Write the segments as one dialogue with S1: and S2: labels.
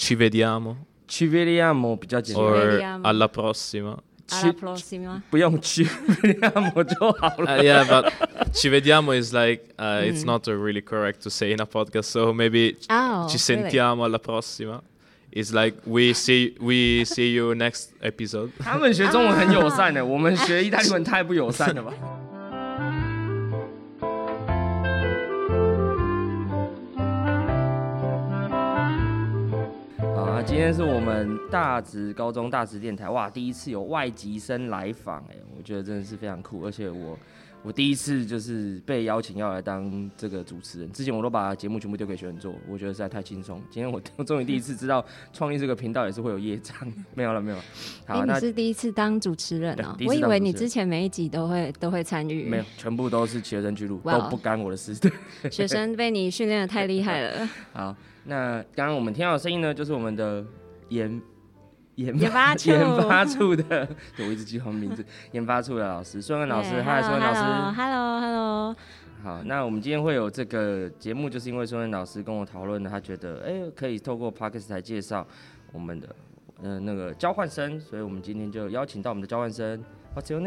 S1: ci vediamo
S2: Ci vediamo 比较简单，
S1: or
S3: vediamo.
S1: alla prossima.
S3: Alla prossima.
S2: 不用 ci vediamo 就好了。
S1: Uh, yeah, but ci vediamo is like uh, it's not uh, really correct to say in a podcast. So maybe
S3: Oh,
S1: ci
S3: really?
S1: sentiamo alla prossima. It's like we see we see you next episode.
S2: 他们学中文很友善的，我们学意大利文太不友善了吧？ 今天是我们大直高中大直电台哇，第一次有外籍生来访，哎，我觉得真的是非常酷，而且我我第一次就是被邀请要来当这个主持人，之前我都把节目全部丢给学生做，我觉得实在太轻松。今天我我终于第一次知道创立这个频道也是会有业障，没有了没有了。好，
S3: 哎，
S2: 那
S3: 你是第一次当主持人哦我以为你之前每一集都会都会参与。
S2: 没有，全部都是学生去录，
S3: 哇
S2: 都不干我的事。对，
S3: 学生被你训练的太厉害了，
S2: 好，那刚刚我们听到的声音呢，就是我们的研研
S3: 研发处。
S2: 研发处的，对我一直记他们名字，研发处的老师孙文老师，嗨，孙文老师。
S3: ，Hello，Hello，
S2: 好，那我们今天会有这个节目，就是因为孙文老师跟我讨论的，他觉得哎、可以透过 Podcast 来介绍我们的呃那个交换生，所以我们今天就邀请到我们的交换生，What's your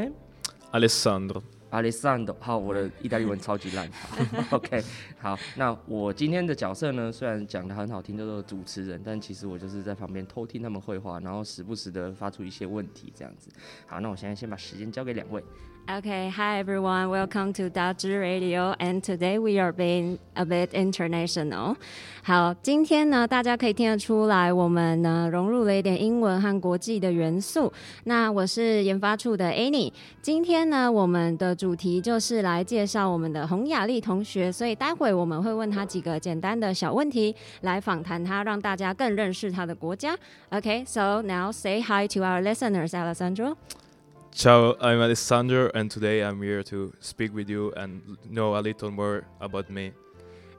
S1: Alessandro，
S2: 好，我的意大利文超级烂。OK，好，那我今天的角色呢，虽然讲的很好听，叫做主持人，但其实我就是在旁边偷听他们绘画，然后时不时的发出一些问题，这样子。好，那我现在先把时间交给两位。
S3: Okay, hi everyone. Welcome to Daji Radio, and today we are being a bit international. 好，今天呢，大家可以听得出来，我们呢融入了一点英文和国际的元素。那我是研发处的 Annie，今天呢，我们的主题就是来介绍我们的洪亚力同学，所以待会我们会问他几个简单的小问题，来访谈他，让大家更认识他的国家。Okay, so now say hi to our listeners, Alessandro.
S1: Ciao, I'm Alessandro, and today I'm here to speak with you and know a little more about me.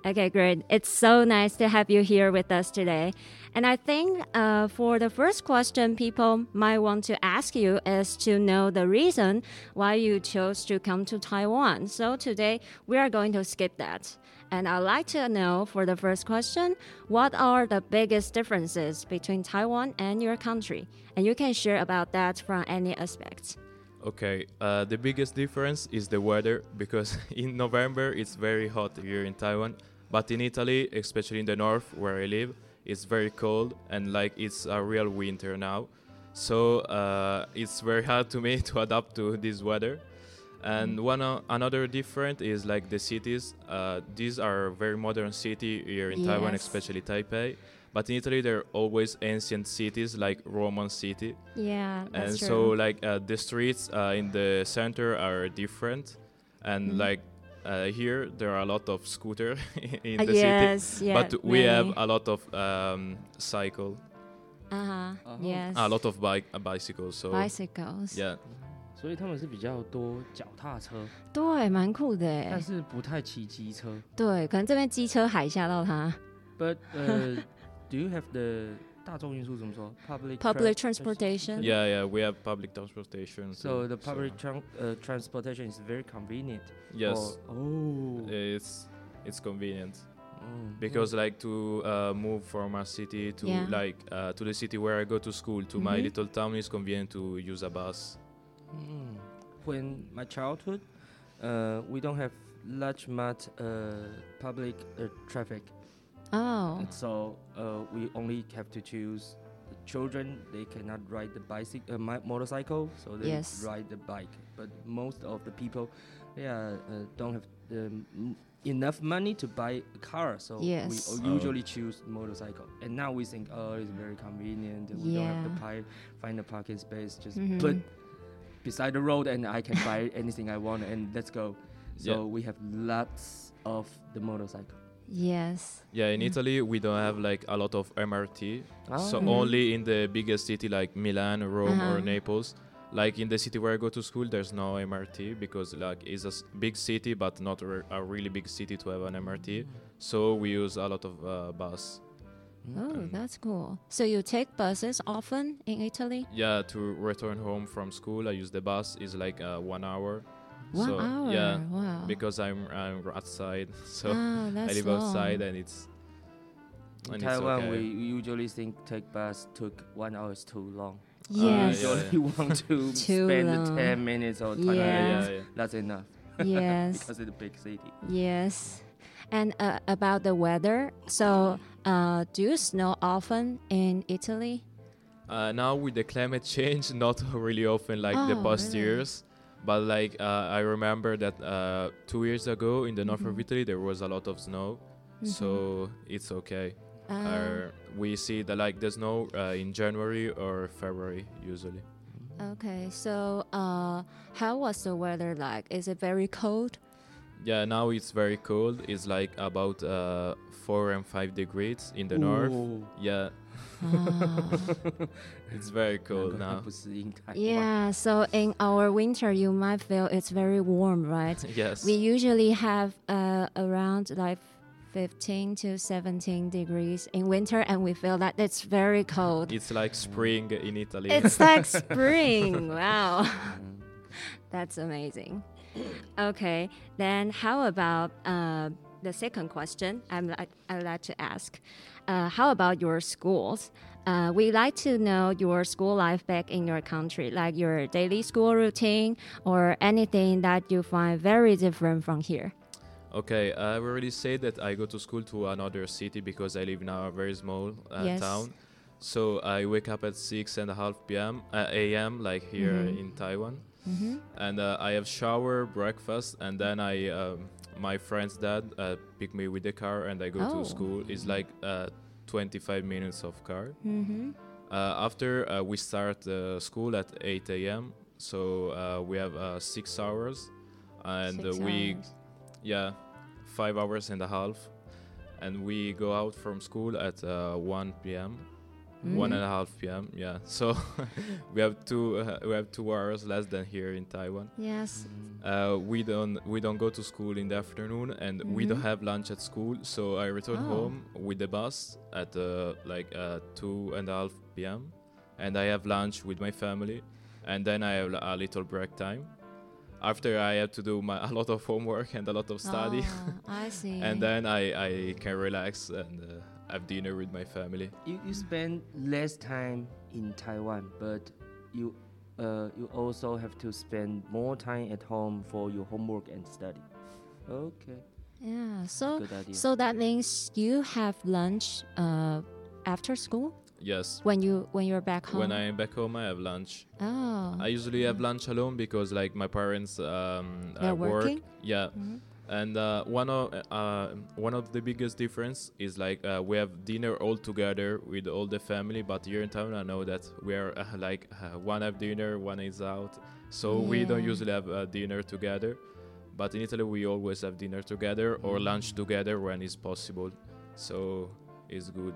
S3: Okay, great. It's so nice to have you here with us today. And I think uh, for the first question, people might want to ask you is to know the reason why you chose to come to Taiwan. So today we are going to skip that. And I'd like to know for the first question, what are the biggest differences between Taiwan and your country? And you can share about that from any aspect.
S1: Okay, uh, the biggest difference is the weather because in November it's very hot here in Taiwan, but in Italy, especially in the north where I live, it's very cold and like it's a real winter now. So uh, it's very hard to me to adapt to this weather. And one o- another different is like the cities. Uh, these are very modern city here in Taiwan, especially Taipei. But in Italy, there are always ancient cities like Roman city
S3: Yeah, that's
S1: and
S3: true.
S1: so like uh, the streets uh, in the center are different and
S3: Mhm.
S1: like uh, here there are a lot of scooter in
S3: Uh,
S1: the
S3: yes,
S1: city
S3: yeah,
S1: but we have
S3: many.
S1: a lot of um, cycle
S3: uh-huh,
S2: Oh.
S3: yes.
S1: a lot of bike uh, bicycles so
S3: bicycles.
S1: yeah
S2: 所以他们是比较多脚踏车，
S3: 对，蛮酷的哎
S2: 但。是不太骑机车。
S3: 对，可能这边机车海吓到他。
S2: But 呃、 do you have the 大众运输怎么说？Public
S3: Public
S2: tra-
S3: transportation.
S1: yeah yeah we have public transportation
S2: So
S1: too,
S2: the public tran- uh, transportation is very convenient.
S1: yes
S2: Or- oh.
S1: it's it's convenient
S2: Mm.
S1: because like to uh, move from a city to
S3: Yeah.
S1: like uh, to the city where I go to school to my
S3: Mhm.
S1: little town is convenient to use a bus
S2: Mm. When my childhood, uh, we don't have much much uh, public uh, traffic,
S3: Oh,
S2: and so uh, we only have to choose. The children they cannot ride the bicycle, uh, mi- motorcycle, so they
S3: Yes.
S2: ride the bike. But most of the people, yeah, uh, don't have the m- enough money to buy a car, so
S3: Yes.
S2: we
S1: Oh.
S2: usually choose motorcycle. And now we think, oh, it's very convenient. and We don't have to
S3: Yeah.
S2: pi- find a parking space. Just
S3: Mhm.
S2: put beside the road and I can buy anything I want and let's go. So
S1: Yeah.
S2: we have lots of the motorcycle.
S3: Yes.
S1: Yeah, in
S3: Mm.
S1: Italy we don't have like a lot of MRT. So
S2: Ah.
S3: Mhm.
S1: only in the biggest city like Milan, Rome, or
S3: Uh-huh.
S1: Naples. Like in the city where I go to school, there's no MRT because like it's a s- big city, but not re- a really big city to have an MRT. So we use a lot of uh, bus.
S3: Oh,
S1: Mm.
S3: that's cool. So you take buses often in Italy?
S1: Yeah, to return home from school, I use the bus. It's like uh, one hour.
S3: One
S1: so
S3: hour.
S1: yeah,
S3: Wow.
S1: because I'm I'm outside, so
S3: ah,
S1: I live
S3: long.
S1: outside and it's
S2: In
S1: and it's
S2: Taiwan,
S1: okay.
S2: we usually think take bus took one hour is too long.
S3: Yes.
S1: yeah,
S2: usually want to
S3: Too
S2: spend
S3: long.
S2: 10 minutes or 20
S3: Yeah.
S2: minutes.
S1: yeah, yeah.
S2: That's enough
S3: Yes.
S2: because it's a big city.
S3: Yes. And uh, about the weather, so uh, do you snow often in Italy?
S1: Uh, now with the climate change, not really often like the
S3: Oh,
S1: past
S3: really?
S1: years. But like uh, I remember that uh, two years ago in the north of
S3: Mhm.
S1: Italy there was a lot of snow, so it's okay.
S3: Uh,
S1: Uh, we see the like the snow uh, in January or February usually.
S3: okay, so uh, how was the weather like? Is it very cold?
S1: Yeah, now it's very cold. It's like about uh, four and five degrees in the north. Yeah,
S3: Ah.
S1: it's very cold now.
S3: Yeah, so in our winter, you might feel it's very warm, right?
S1: yes.
S3: We usually have uh, around like 15 to 17 degrees in winter, and we feel that it's very cold.
S1: It's like spring in Italy.
S3: It's like spring. wow. That's amazing. Okay, then how about uh, the second question I'm, I'd like to ask? Uh, how about your schools? Uh, we like to know your school life back in your country, like your daily school routine or anything that you find very different from here.
S1: Okay, I've already said that I go to school to another city because I live in a very small uh,
S3: Yes.
S1: town. So I wake up at six and a half p.m. Uh, a.m. like here
S3: Mhm.
S1: in Taiwan,
S3: Mm-hmm.
S1: and uh, I have shower, breakfast, and then I um, my friend's dad uh, pick me with the car and I go
S3: Oh.
S1: to school. It's like uh, 25 minutes of car.
S3: Mm-hmm.
S1: Uh, after uh, we start uh, school at 8 a.m. So uh, we have uh, six hours, and
S3: Six
S1: we
S3: hours.
S1: yeah, five hours and a half, and we go out from school at uh, 1 p.m. One
S3: Mm.
S1: and a half p.m. Yeah, so we have two uh, we have two hours less than here in Taiwan.
S3: Yes.
S1: Uh, we don't we don't go to school in the afternoon, and we don't
S3: Mhm.
S1: have lunch at school. So I return
S3: Oh.
S1: home with the bus at uh, like uh, two and a half p.m. and I have lunch with my family, and then I have a little break time. After I have to do my, a lot of homework and a lot of study,
S3: Ah, I see.
S1: and then I, I can relax and uh, have dinner with my family.
S2: You, you spend less time in Taiwan, but you uh, you also have to spend more time at home for your homework and study. Okay,
S3: yeah. So so that means you have lunch uh, after school
S1: Yes.
S3: when you when you're back home.
S1: When I'm back home, I have lunch.
S3: oh.
S1: I usually have lunch alone because like my parents um,
S3: They're
S1: uh, work.
S3: working?
S1: Yeah,
S3: Mhm.
S1: And uh, one of uh, one of the biggest difference is like uh, we have dinner all together with all the family. But here in town, I know that we are uh, like uh, one have dinner, one is out, so we don't usually have uh, dinner together. But in Italy, we always have dinner together or lunch together when it's possible. So it's good.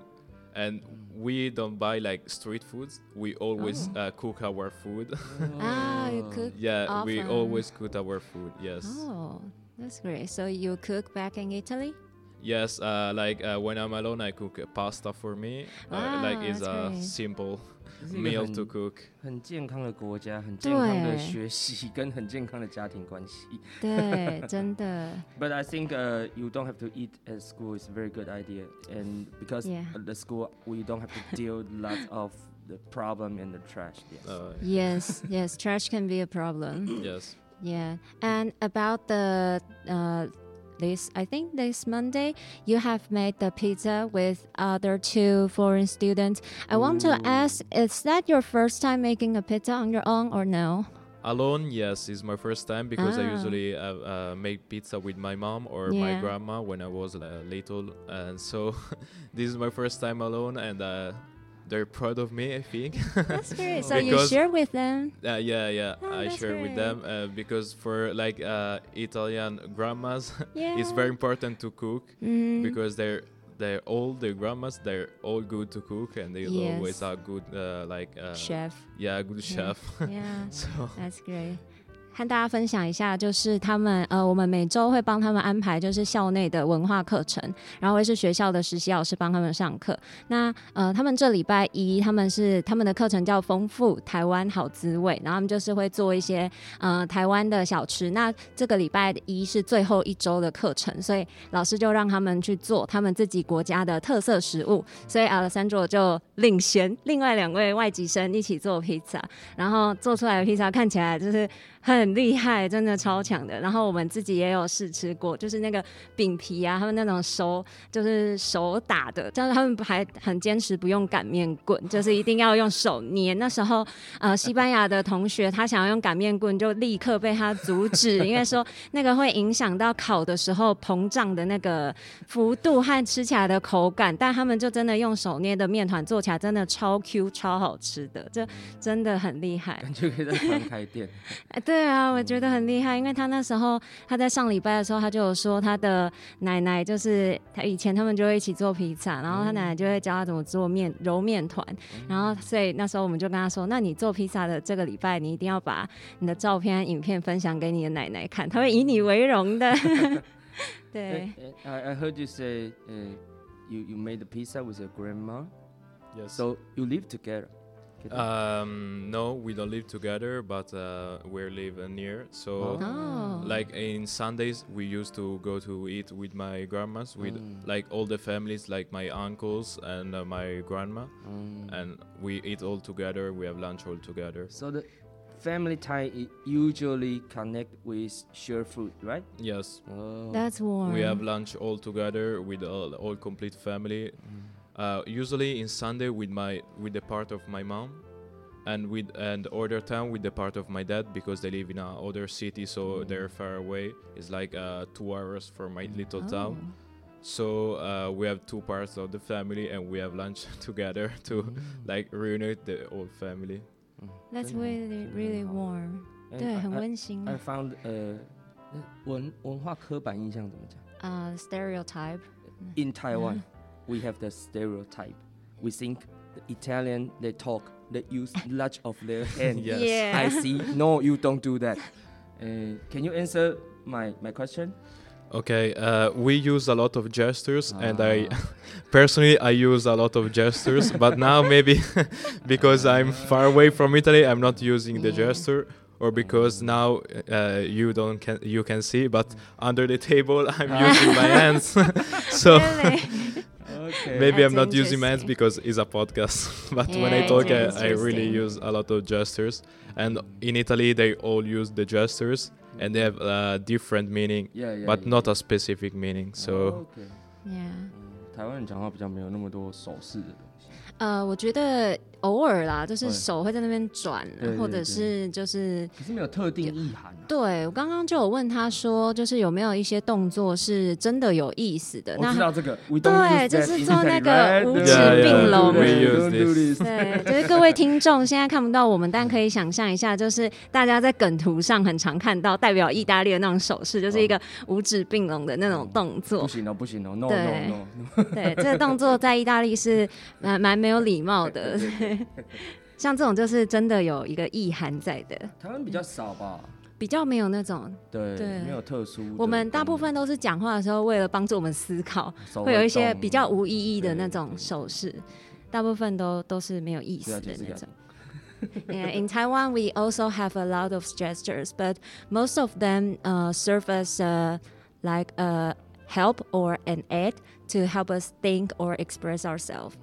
S1: And we don't buy like street foods. We always
S3: Oh.
S1: uh, cook our food.
S3: Ah, you
S2: Oh.
S3: cook.
S1: yeah, we always cook our food. Yes.
S3: Oh, that's great. So you cook back in Italy?
S1: Yes, uh, like uh, when I'm alone, I cook uh, pasta for me. Uh, like
S3: Ah,
S1: it's
S3: that's
S1: a
S3: great.
S1: simple
S2: 这是一个
S1: meal
S2: 很
S1: to cook.
S2: 很健康的国家，很健康的
S3: 对
S2: 学习跟很健康的家庭关系。
S3: 对，真的。
S2: But I think uh, you don't have to eat at school is a very good idea, and because
S3: Yeah.
S2: at the school we don't have to deal lots of the problem and the trash. Yes.
S1: Uh,
S3: Yes, yes, trash can be a problem.
S1: yes.
S3: Yeah, and about the uh, this, I think this Monday you have made the pizza with other two foreign students. I want to ask, is that your first time making a pizza on your own or no?
S1: Alone, yes, is my first time because I
S3: Ah.
S1: usually uh, uh, make pizza with my mom or my
S3: Yeah.
S1: grandma when I was uh, little, and so this is my first time alone, and uh, they're proud of me. I think.
S3: That's great. So you share with them.
S1: Uh, yeah, yeah,
S3: Oh,
S1: I share with them uh, because for like uh, Italian grandmas,
S3: Yeah.
S1: it's very important to cook
S3: Mm.
S1: because they're they're all the grandmas. They're all good to cook and they
S3: Yes.
S1: always are good uh, like uh,
S3: chef.
S1: Yeah, good
S3: Yeah.
S1: chef.
S3: Yeah,
S1: so
S3: that's great. 和大家分享一下，就是他们呃，我们每周会帮他们安排就是校内的文化课程，然后会是学校的实习老师帮他们上课。那呃，他们这礼拜一他们是他们的课程叫丰富台湾好滋味，然后他们就是会做一些呃台湾的小吃。那这个礼拜一是最后一周的课程，所以老师就让他们去做他们自己国家的特色食物，所以 Alessandro 就领衔另外两位外籍生一起做披萨，然后做出来的披萨看起来就是。很厉害，真的超强的。然后我们自己也有试吃过，就是那个饼皮啊，他们那种手就是手打的，但是他们还很坚持不用擀面棍，就是一定要用手捏。那时候呃，西班牙的同学他想要用擀面棍，就立刻被他阻止，因为说那个会影响到烤的时候膨胀的那个幅度和吃起来的口感。但他们就真的用手捏的面团做起来真的超 Q 超好吃的，这真的很厉害。
S2: 感觉可以在团开店。
S3: 哎 对啊，我觉得很厉害，因为他那时候他在上礼拜的时候，他就有说他的奶奶就是他以前他们就会一起做披萨，然后他奶奶就会教他怎么做面揉面团，然后所以那时候我们就跟他说，那你做披萨的这个礼拜，你一定要把你的照片、影片分享给你的奶奶看，他会以你为荣的。对。
S2: I I heard you say, uh, you you made the pizza with your grandma.
S1: Yes.
S2: So you live together.
S1: Um, no, we don't live together, but uh, we live near. So,
S3: oh.
S1: like in Sundays, we used to go to eat with my grandmas, with
S2: Mm.
S1: like all the families, like my uncles and uh, my grandma,
S2: Mm.
S1: and we eat all together. We have lunch all together.
S2: So the family tie usually connect with share food, right?
S1: Yes,
S2: Oh.
S3: That's warm.
S1: we have lunch all together with all, all complete family. Uh, usually in Sunday with my with the part of my mom, and with and other time with the part of my dad because they live in a other city, so they're far away. It's like uh, two hours from my little town.
S3: Oh.
S1: So uh, we have two parts of the family, and we have lunch together to like reunite the whole family.
S3: That's
S2: Really?
S3: really really warm.
S2: And
S3: 对，
S2: I-
S3: 很
S2: I-
S3: 温馨
S2: I。found 呃，那文文化刻板印象怎么讲
S3: 呃，stereotype。
S2: ？In Taiwan, We have the stereotype. We think the Italian they talk, they use much of their hand.
S1: Yes.
S3: Yeah.
S2: I see. No, you don't do that. Uh, can you answer my my question?
S1: Okay, uh, we use a lot of gestures, and I
S2: Ah.
S1: personally I use a lot of gestures, but now maybe because I'm far away from Italy, I'm not using the
S3: Yeah.
S1: gesture, or because now uh, you don't can you can see, but under the table I'm using my hands, so
S3: Really?
S2: Okay.
S1: maybe I'm
S3: That's
S1: not using my hands
S3: interesting.
S1: because it's a podcast. but when
S3: Yeah,
S1: I talk,
S3: it's
S1: I, I really
S3: interesting.
S1: use a lot of gestures, and in Italy they all use the gestures, and they have uh, different meaning,
S2: yeah, yeah,
S1: but
S2: yeah.
S1: not a specific meaning. So.
S2: Oh, okay.
S3: Yeah.
S2: 嗯台湾人讲话比较没有那么多手势的东西。
S3: 呃，我觉得 偶尔啦，就是手会在那边转
S2: 对，对
S3: 或者是就是
S2: 可是没有特定意涵啊。
S3: 对我刚刚就有问他说，就是有没有一些动作是真的有意思的？
S2: 我
S3: 那
S2: 知道这个
S3: 对就是做那个五指并拢
S2: 对
S3: 就是各位听众现在看不到我们，但可以想象一下，就是大家在梗图上很常看到代表意大利的那种手势，就是一个五指并拢的那种动作
S2: 不。行哦，不行哦，no
S3: 对
S2: no no。
S3: 对，这个动作在意大利是蛮蛮没有礼貌的。像这种就是真的有一个意涵在的，
S2: 台湾比较少吧？
S3: 比较没有那种。
S2: 对，
S3: 对
S2: 没有特殊。
S3: 我们大部分都是讲话的时候，为了帮助我们思考，会有一些比较无意义的那种手势，大部分都都是没有意思的那种。Yeah, in Taiwan, we also have a lot of gestures, but most of them uh, serve as uh, like a help or an aid to help us think or express ourselves.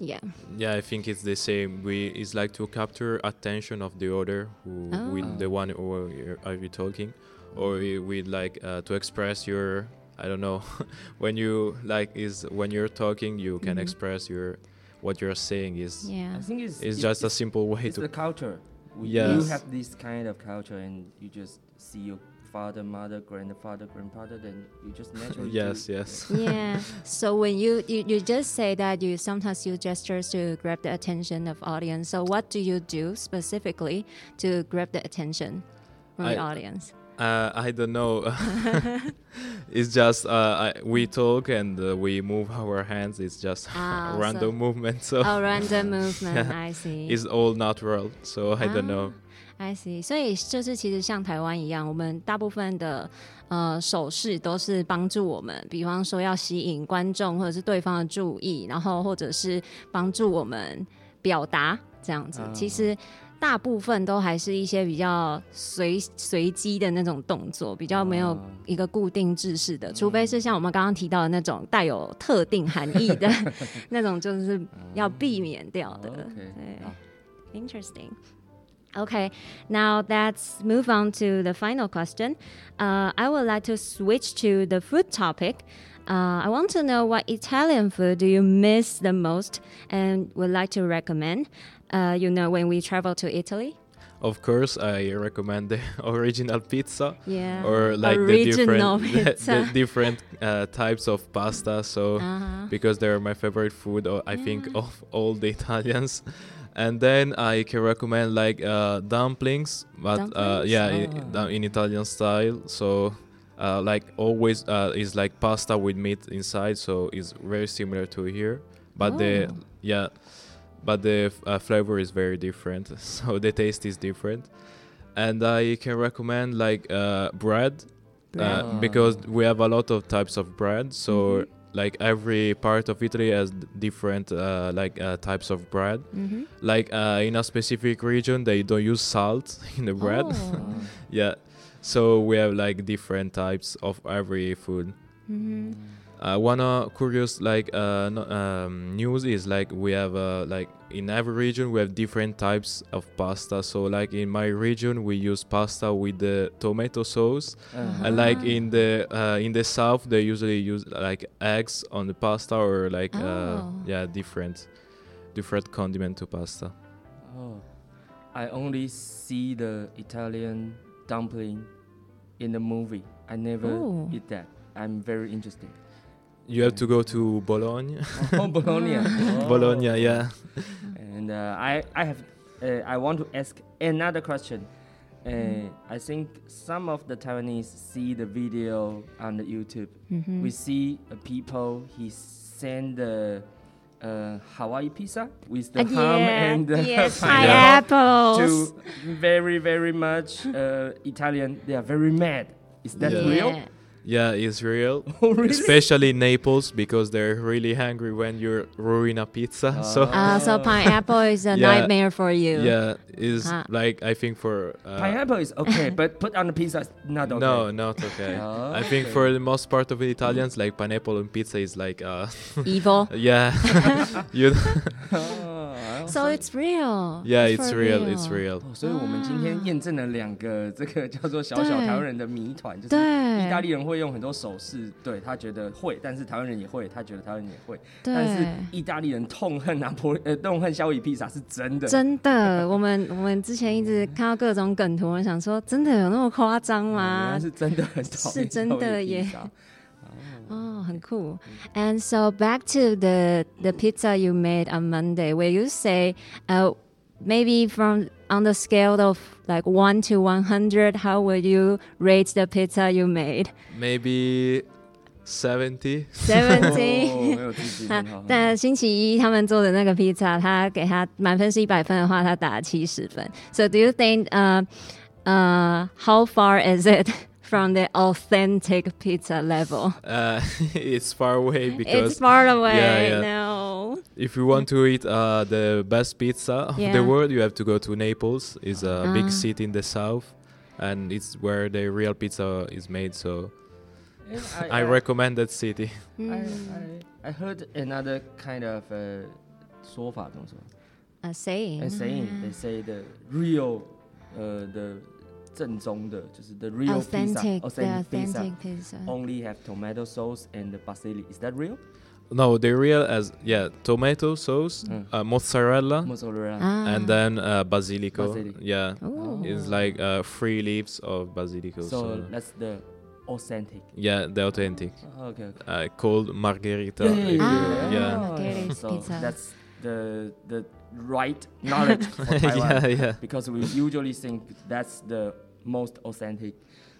S3: Yeah.
S1: Yeah, I think it's the same. We it's like to capture attention of the other, who
S3: Oh.
S1: with the one who you're- you talking, or you- with like uh, to express your I don't know when you like is when you're talking you can
S3: Mhm.
S1: express your what you're saying is
S3: Yeah.
S2: I think it's
S1: it's
S2: it-
S1: just a simple way
S2: it's
S1: to
S2: the culture. We,
S1: Yes.
S2: You have this kind of culture, and you just see your father, mother, grandfather, grandfather, then you just naturally.
S1: yes
S2: do.
S1: yes
S3: yeah. So when you, you you just say that you sometimes use gestures to grab the attention of audience. So what do you do specifically to grab the attention from the audience?
S1: Uh, I don't know. it's just uh, I, we talk and uh, we move our hands. It's just
S3: Ah,
S1: a
S3: so-
S1: random movement, so
S3: A random movement.
S1: Yeah.
S3: I see.
S1: it's all natural. So I don't know.
S3: I see，所以就是其实像台湾一样，我们大部分的呃手势都是帮助我们，比方说要吸引观众或者是对方的注意，然后或者是帮助我们表达这样子。
S2: 啊
S3: 其实大部分都还是一些比较随随机的那种动作，比较没有
S2: 啊
S3: 一个固定制式的，除非是像我们刚刚提到的那种带有特定含义的 那种，就是要避免掉的。对
S2: 好
S3: Interesting. Okay, now let's move on to the final question. Uh, I would like to switch to the food topic. Uh, I want to know what Italian food do you miss the most and would like to recommend. Uh, you know, when we travel to Italy.
S1: Of course, I recommend the original pizza
S3: Yeah.
S1: or like the different the, the different uh, types of pasta. So
S3: Uh-huh.
S1: because they're my favorite food, or I think of all the Italians. And then I can recommend like uh, dumplings, but uh, yeah, i-
S2: Ah.
S1: da- in Italian style. So uh, like always uh, is like pasta with meat inside, so it's very similar to here. But the
S3: Oh.
S1: yeah, but the uh, flavor is very different. So the taste is different. And I can recommend like uh, bread
S3: Bread.
S1: uh, because we have a lot of types of bread. So
S3: Mhm.
S1: Like every part of Italy has different uh, like uh, types of bread.
S3: Mm-hmm.
S1: Like uh, in a specific region, they don't use salt in the bread.
S3: Oh.
S1: yeah, so we have like different types of every food.
S3: Mm-hmm.
S1: Uh, one uh, curious like uh, no, um, news is like we have uh, like in every region we have different types of pasta. So like in my region we use pasta with the tomato sauce,
S2: Uh-huh.
S1: and like in the uh, in the south they usually use like eggs on the pasta or like uh,
S3: Oh.
S1: yeah different different condiment to pasta.
S2: Oh, I only see the Italian dumpling in the movie. I never
S3: Oh.
S2: eat that. I'm very interested.
S1: You have to go to Bologna.
S2: Oh, Bologna. Oh.
S1: Bologna, yeah.
S2: And uh, I, I have, uh, I want to ask another question. Uh, I think some of the Taiwanese see the video on the YouTube.
S3: Mm-hmm.
S2: We see uh, people he send the uh, Hawaii pizza with the
S3: Uh,
S2: ham
S3: yeah,
S2: and the
S3: yes,
S2: pineapple
S3: pineapples.
S2: to very very much uh, Italian. They are very mad. Is that
S1: Yeah.
S2: real?
S1: Yeah, it's real.
S2: Oh, really?
S1: Especially Naples because they're really hungry when you ruin a pizza. so
S3: Uh, so pineapple is a
S1: Yeah.
S3: nightmare for you.
S1: yeah, is
S3: Ah.
S1: like I think for uh,
S2: Pineapple is okay, but put on the pizza is not okay.
S1: No, not okay.
S2: Oh,
S1: I think
S2: okay.
S1: for the most part of the Italians, like pineapple on pizza is like uh
S3: Evil.
S1: yeah, you
S2: Oh,
S3: So it's real.
S1: yeah,
S3: It's
S1: real, it's real.
S2: 哦所以我们今天验证了两个这个叫做小小台湾人的谜团，就是意大利人会用很多手势，对他觉得会，但是台湾人也会，他觉得台湾人也会，但是意大利人痛恨拿破呃 痛恨夏威夷披萨是真的，
S3: 真的，我们我们之前一直看到各种梗图，我想说，真的有那么夸张吗？
S2: 来？是真的很痛
S3: 是真的耶很酷。And so back to the the pizza you made on Monday, where you say, uh, maybe from on the scale of like one to one hundred, how would you rate the pizza you made?
S1: Maybe seventy.
S2: 哦
S3: Seventy.
S2: 很有自信，
S3: 啊
S2: 很好。
S3: 但星期一他们做的那个披萨，他给他满分是一百分的话，他打了七十分。So do you think, uh, uh, how far is it from the authentic pizza level?
S1: Uh, it's far away because
S3: It's far away.
S1: yeah.
S3: No.
S1: if you want to eat uh, the best pizza of
S3: Yeah.
S1: the world, you have to go to Naples. It's a
S3: Ah.
S1: big city in the south, and it's where the real pizza is made. So
S2: And
S1: I recommend that city.
S2: I,
S3: Mm.
S2: I, I heard another kind of uh, 说法怎么说
S3: A saying.
S2: A saying they say the real 呃、的 正宗的就是 the real
S3: authentic,
S2: pizza
S3: the
S2: authentic pizza
S3: authentic pizza.
S2: only have tomato sauce and the basilic is that real
S1: No, the real as yeah, tomato sauce,
S2: Mm.
S1: uh, mozzarella,
S2: mozzarella
S3: Ah.
S1: and then uh, basilico.
S2: Basilic.
S1: Yeah,
S3: Ooh.
S1: it's like uh, three leaves of basilico.
S2: so
S1: So,
S2: that's the authentic
S1: yeah, the authentic,
S2: oh, okay, okay.
S1: uh, called margherita.
S2: Yeah, yeah,
S1: if you-
S3: Ah.
S1: yeah.
S3: Margherita
S2: so
S3: pizza.
S2: that's the the right knowledge for Taiwan
S1: yeah, yeah.
S2: because we usually think that's the most authentic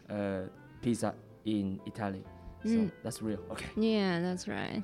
S2: uh, pizza in Italy. So
S3: Mm.
S2: that's real. Okay.
S3: Yeah, that's right.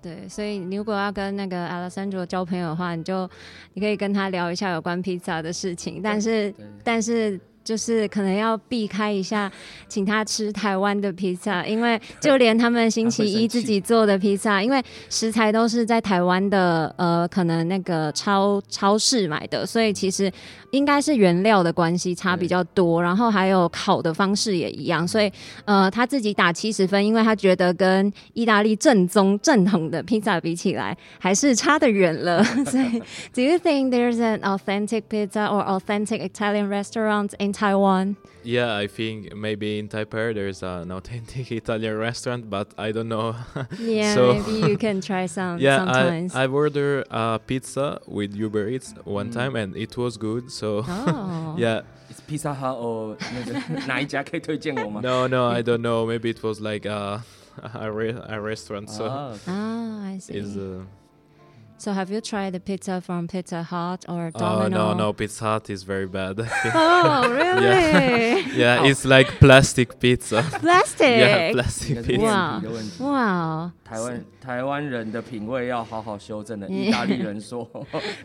S3: 对，所以你如果要跟那个 Alessandro 交朋友的话，你就你可以跟他聊一下有关披萨的事情，但是但是。就是可能要避开一下，请他吃台湾的披萨，因为就连他们星期一自己做的披萨，因为食材都是在台湾的，呃，可能那个超超市买的，所以其实应该是原料的关系差比较多，然后还有烤的方式也一样，所以呃他自己打七十分，因为他觉得跟意大利正宗正统的披萨比起来，还是差得远了。所以，Do you think there's an authentic pizza or authentic Italian restaurant in Taiwan?
S1: Yeah, I think maybe in Taipei there's an authentic Italian restaurant, but I don't know.
S3: Yeah,
S1: So-
S3: maybe you can try some
S1: yeah,
S3: sometimes.
S1: I I've ordered a pizza with Uber Eats one
S2: Mm.
S1: time and it was good. So
S3: oh.
S1: yeah,
S2: It's Pizza Hut or 那个哪一家可以推荐我吗？
S1: no, no, I don't know. Maybe it was like a a, re- a restaurant. So
S2: Ah,
S3: Ah, I see.
S1: is uh,
S3: So have you tried the pizza from Pizza Hut or
S1: oh
S3: Domino?
S1: no no Pizza Hut is very bad.
S3: Oh, really?
S1: yeah,
S2: Oh.
S1: it's like plastic pizza.
S3: Plastic.
S1: yeah,
S2: 应
S1: plastic
S2: 该是
S1: pizza.
S2: 面
S3: Wow
S2: 皮的问题。
S3: Wow.
S2: 台湾台湾人的品味要好好修正的。
S3: Yeah
S2: 意大利人说，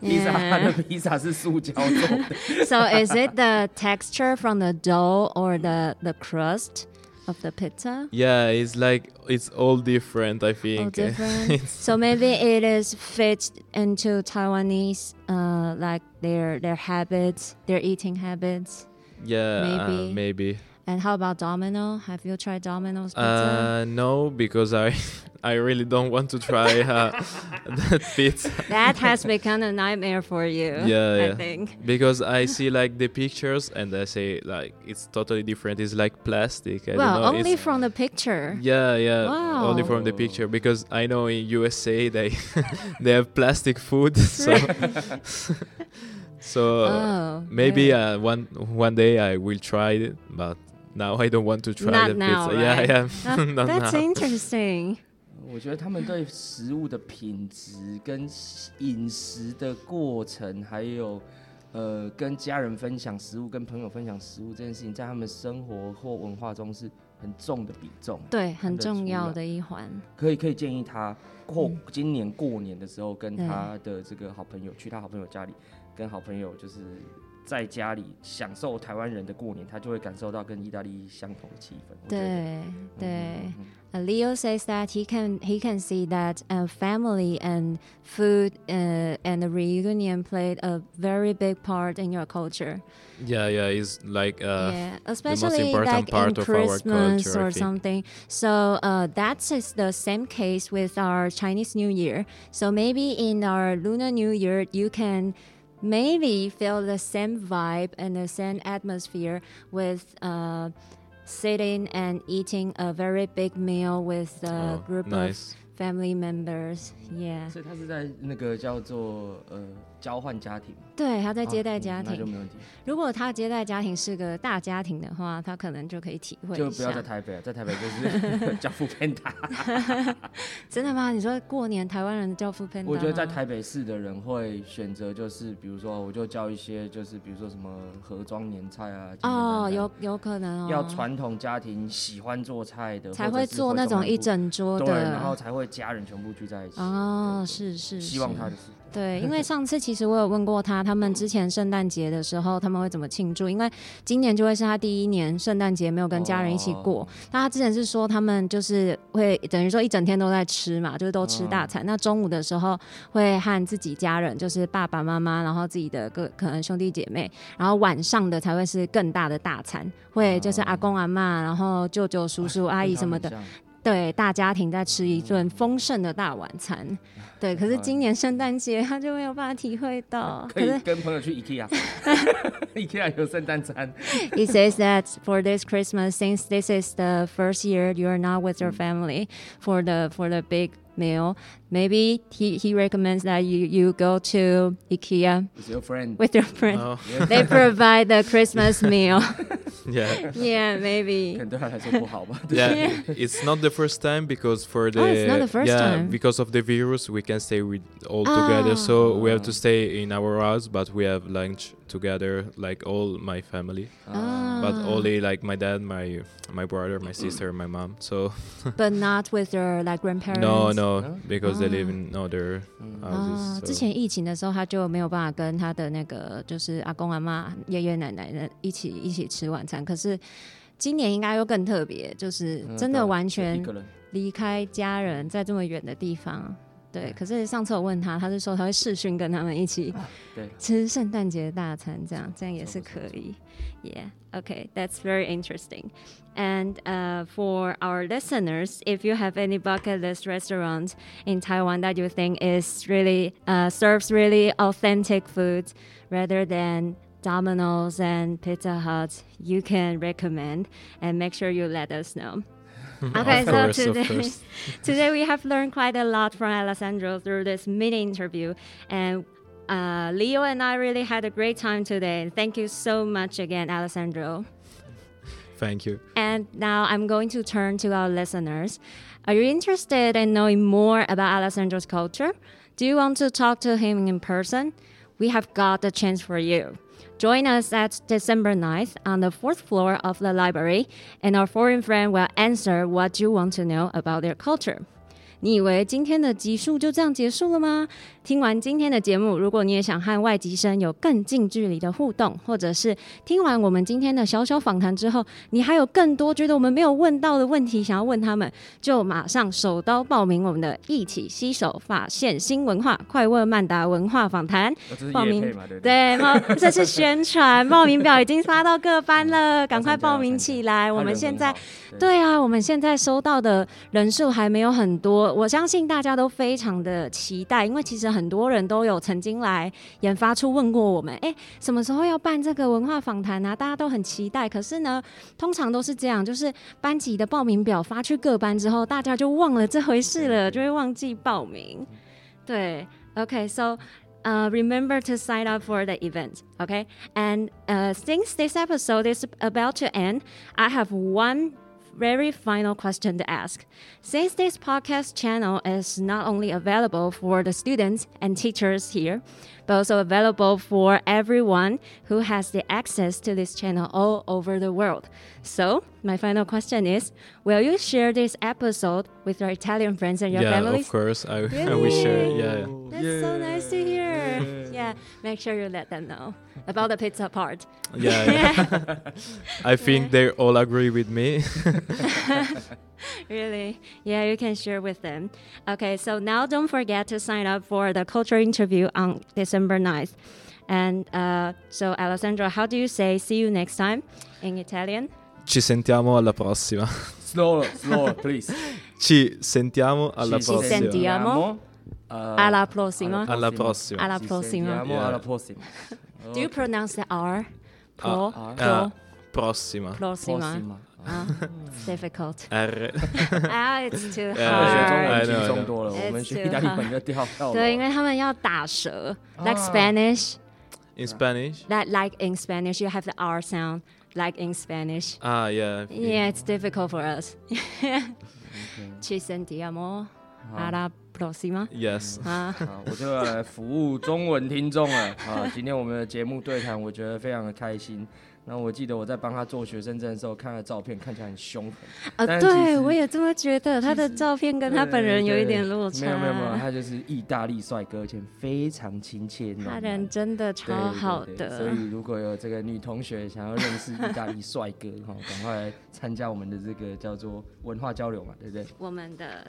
S2: 披萨他的披萨是塑胶做的。
S3: So is it the texture from the dough or the the crust Of the pizza?
S1: Yeah, it's like it's all different. I think.
S3: All different. so maybe it is fit into Taiwanese, uh, like their their habits, their eating habits.
S1: yeah, uh,
S3: Maybe.
S1: maybe.
S3: And how about Domino? Have you tried Domino's pizza?
S1: Uh, no, because I I really don't want to try uh, that pizza
S3: that has become a nightmare for you.
S1: Yeah,
S3: I
S1: yeah.
S3: think.
S1: because I see like the pictures and I say like it's totally different. It's like plastic. I
S3: well,
S1: don't know.
S3: only
S1: it's,
S3: from the picture.
S1: yeah, yeah,
S3: Wow.
S1: only from the picture because I know in USA they they have plastic food, so so
S3: oh,
S1: maybe
S3: really?
S1: uh, one one day I will try it, but now I don't want to try
S3: Not
S1: the
S3: now,
S1: pizza.
S3: right?
S1: Yeah,
S3: Ah,
S1: yeah, not
S3: that's
S1: now.
S3: interesting.
S2: 我觉得他们对食物的品质跟饮食的过程，还有呃跟家人分享食物、跟朋友分享食物这件事情，在他们生活或文化中是很重的比重。
S3: 对，很重要的一环。
S2: 可以可以建议他过
S3: 嗯
S2: 今年过年的时候，跟他的这个好朋友去他好朋友家里，跟好朋友就是在家里享受台湾人的过年，他就会感受到跟意大利相同的气氛。我觉得
S3: 对对。
S2: 嗯嗯
S3: Uh, Leo says that he can he can see that uh, family and food uh, and the reunion played a very big part in your culture.
S1: Yeah, yeah, it's like uh,
S3: yeah, especially
S1: important
S3: like in
S1: part of our
S3: Christmas
S1: culture, I
S3: or
S1: think.
S3: something. So uh, that's is the same case with our Chinese New Year. So maybe in our Lunar New Year, you can maybe feel the same vibe and the same atmosphere with. Uh, Sitting and eating a very big meal with a
S1: oh,
S3: group of
S1: nice.
S3: family members. Yeah，
S2: 所以他是在那个叫做呃 交换家庭，
S3: 对，他在接待
S2: 啊
S3: 家庭。
S2: 嗯那就没问题，
S3: 如果他接待家庭是个大家庭的话，他可能就可以体会
S2: 就不要在。台北了，在台北就是教父偏塔。
S3: 真的吗？你说过年台湾人叫副 panda？
S2: 我觉得在台北市的人会选择就是，比如说我就叫一些就是比如说什么盒装年菜啊，
S3: 哦，有有可能哦，
S2: 要传统家庭喜欢做菜的，
S3: 才会做那种一整桌
S2: 对，然后。才会家人全部聚在一起。
S3: 哦，是是，
S2: 希望他的是
S3: 对，因为 上次其实我有问过他，他们之前圣诞节的时候他们会怎么庆祝？因为今年就会是他第一年圣诞节没有跟家人一起过。
S2: 哦
S3: 那他之前是说他们就是会等于说一整天都在吃嘛，就是都吃大餐。那中午的时候会和自己家人，就是爸爸妈妈，然后自己的各可能兄弟姐妹，然后晚上的才会是更大的大餐，会就是阿公阿妈，然后舅舅叔叔阿姨什么的，对，大家庭在吃一顿丰盛的大晚餐。对，可是今年圣诞节他就没有办法体会到。
S2: 可以跟朋友去 IKEA，IKEA 有圣诞餐。
S3: he says that for this Christmas, since this is the first year you are not with your family for the for the big meal, maybe he, he recommends that you, you go to IKEA
S2: with your friend.
S3: With your friend,
S1: oh.
S3: they provide the Christmas meal.
S1: yeah.
S3: Yeah, maybe.
S1: yeah, it's not the first time because for the,
S3: oh, it's not the first
S1: yeah,
S3: time.
S1: because of the virus, we can stay with all oh. together. Ah. So we have to
S2: ah.
S1: stay in our house, but we have lunch together, like all my family.
S3: Ah.
S1: but
S3: Ah.
S1: only like my dad, my my brother, my sister, my mom. So
S3: But not with your like grandparents.
S1: no, no,
S2: No?
S1: because they live
S3: Ah.
S1: in other
S2: 嗯
S3: 啊
S1: houses.，
S3: 之
S1: so-
S3: 前疫情的时候，他就没有办法跟他的那个就是阿公阿妈、爷爷奶奶的一起一起吃晚餐。可是今年应该又更特别，就是
S2: 嗯
S3: 真的
S2: 对啊就
S3: 完全
S2: 一个人
S3: 离开家人，在这么远的地方。 对，可是上次我问他，他是说他会视讯跟他们一起
S2: 对
S3: 吃圣诞节大餐，这样这样也是可以。Yeah, okay, that's very interesting. And uh, for our listeners, if you have any bucket list restaurant in Taiwan that you think is really uh, serves really authentic food rather than Domino's and Pizza Hut, you can recommend and make sure you let us know. Okay,
S1: Of
S3: so today, today we have learned quite a lot from Alessandro through this mini interview, and uh, Leo and I really had a great time today. Thank you so much again, Alessandro.
S1: Thank you.
S3: And now I'm going to turn to our listeners. Are you interested in knowing more about Alessandro's culture? Do you want to talk to him in person? We have got the chance for you. Join us at December 9th on the fourth floor of the library, and our foreign friend will answer what you want to know about their culture. 你以为今天的集数就这样结束了吗？ 听完今天的节目，如果你也想和外籍生有更近距离的互动，或者是听完我们今天的小小访谈之后，你还有更多觉得我们没有问到的问题想要问他们，就马上手刀报名我们的“一起携手发现新文化快问曼达文化访谈”。
S2: 哦
S3: 报名
S2: 对
S3: 这是宣传，报名表已经发到各班了，赶快报名起来。我们现在
S2: 对
S3: 对啊，我们现在收到的人数还没有很多，我相信大家都非常的期待，因为其实很多人都有曾经来研发处问过我们，哎，什么时候要办这个文化访谈啊？大家都很期待。可是呢，通常都是这样，就是班级的报名表发去各班之后，大家就忘了这回事了，就会忘记报名。对，OK，so、uh, remember to sign up for the event. Okay, and uh, since this episode is about to end, I have one very final question to ask. Since this podcast channel is not only available for the students and teachers here, but also available for everyone who has the access to this channel all over the world. So, my final question is Will you share this episode with your Italian friends and your family?
S1: yeah,
S3: families?
S1: of course. I, I will share. Yeah.
S3: That's so nice to hear. Yeah, make sure you let them know about the pizza part.
S1: Yeah. yeah. I think they all agree with me.
S3: really? Yeah, you can share with them. Okay, so now don't forget to sign up for the culture interview on December 9th. And uh, so, Alessandro, how do you say see you next time in Italian?
S1: Ci sentiamo alla prossima.
S2: slower please.
S1: Ci sentiamo alla
S2: Ci
S1: prossima.
S3: Ci sentiamo.
S2: 呃
S3: Alla prossima.
S1: Alla prossima.
S3: Alla
S2: Ci
S3: prossima.
S2: sentiamo
S1: Yeah.
S2: alla prossima。
S3: Do you pronounce the R? Pro?
S2: Ah,
S3: pro?
S1: Ah, prossima.
S3: prossima.
S2: prossima？
S3: Ah, it's difficult.
S1: R.
S3: ah, it's too
S1: Yeah,
S2: 我学中
S3: hard.
S2: 文
S1: I
S2: 轻
S1: know, I
S2: 松
S1: know.
S2: 多了，我们
S3: It's
S2: 学
S3: too
S2: 意大利文就掉掉了。
S3: 对，因为他们要打舌，like
S2: 啊
S3: Spanish,
S1: In Spanish?
S3: that like in Spanish you have the R sound, like in Spanish.
S1: Ah, yeah.
S3: Yeah, it's difficult for us. Ci sentiamo
S2: 好
S3: alla prossima.
S1: Yes.
S3: 啊，
S2: 好，我就要来服务中文听众了。啊，今天我们的节目对谈，我觉得非常的开心。那我记得我在帮他做学生证的时候，看他照片看起来很凶狠，
S3: 啊，对我也这么觉得，他的照片跟他本人有一点落差。
S2: 没有没有没有，他就是意大利帅哥，而且非常亲切。
S3: 他人真的超好
S2: 对对
S3: 的。
S2: 所以如果有这个女同学想要认识意大利帅哥，哈，赶快来参加我们的这个叫做文化交流嘛，对不对？
S3: 我们的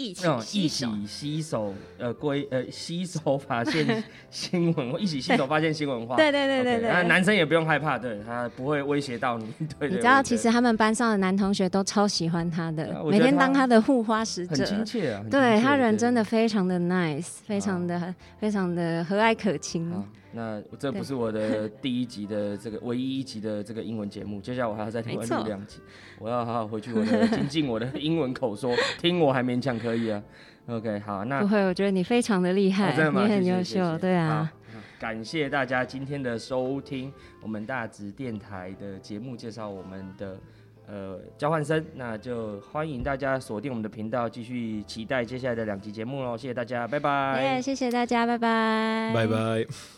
S3: 一起
S2: 那种一
S3: 洗手
S2: 起携手呃归呃携手发现 新闻，一起洗手发现新文化。
S3: 对对对对对
S2: 那男生也不用害怕，对他不会威胁到你。对对，
S3: 你知道，其实他们班上的男同学都超喜欢他的每天当他的护花使者很。
S2: 亲切啊。
S3: 对他人真的非常的 nice，非常的非常的和蔼可亲。
S2: 好，那这不是我的第一集的这个唯一一集的这个英文节目，接下来我还要再另外录两集，我要好好回去我的精进我的英文口说，听我还勉强可以啊。OK，好，那
S3: 不会，我觉得你非常的厉害？你很优秀，对啊。
S2: 感谢大家今天的收听，我们大直电台的节目介绍我们的呃交换生，那就欢迎大家锁定我们的频道，继续期待接下来的两集节目喽。谢谢大家，拜拜。
S3: 耶，谢谢大家，拜拜
S1: ，Bye bye.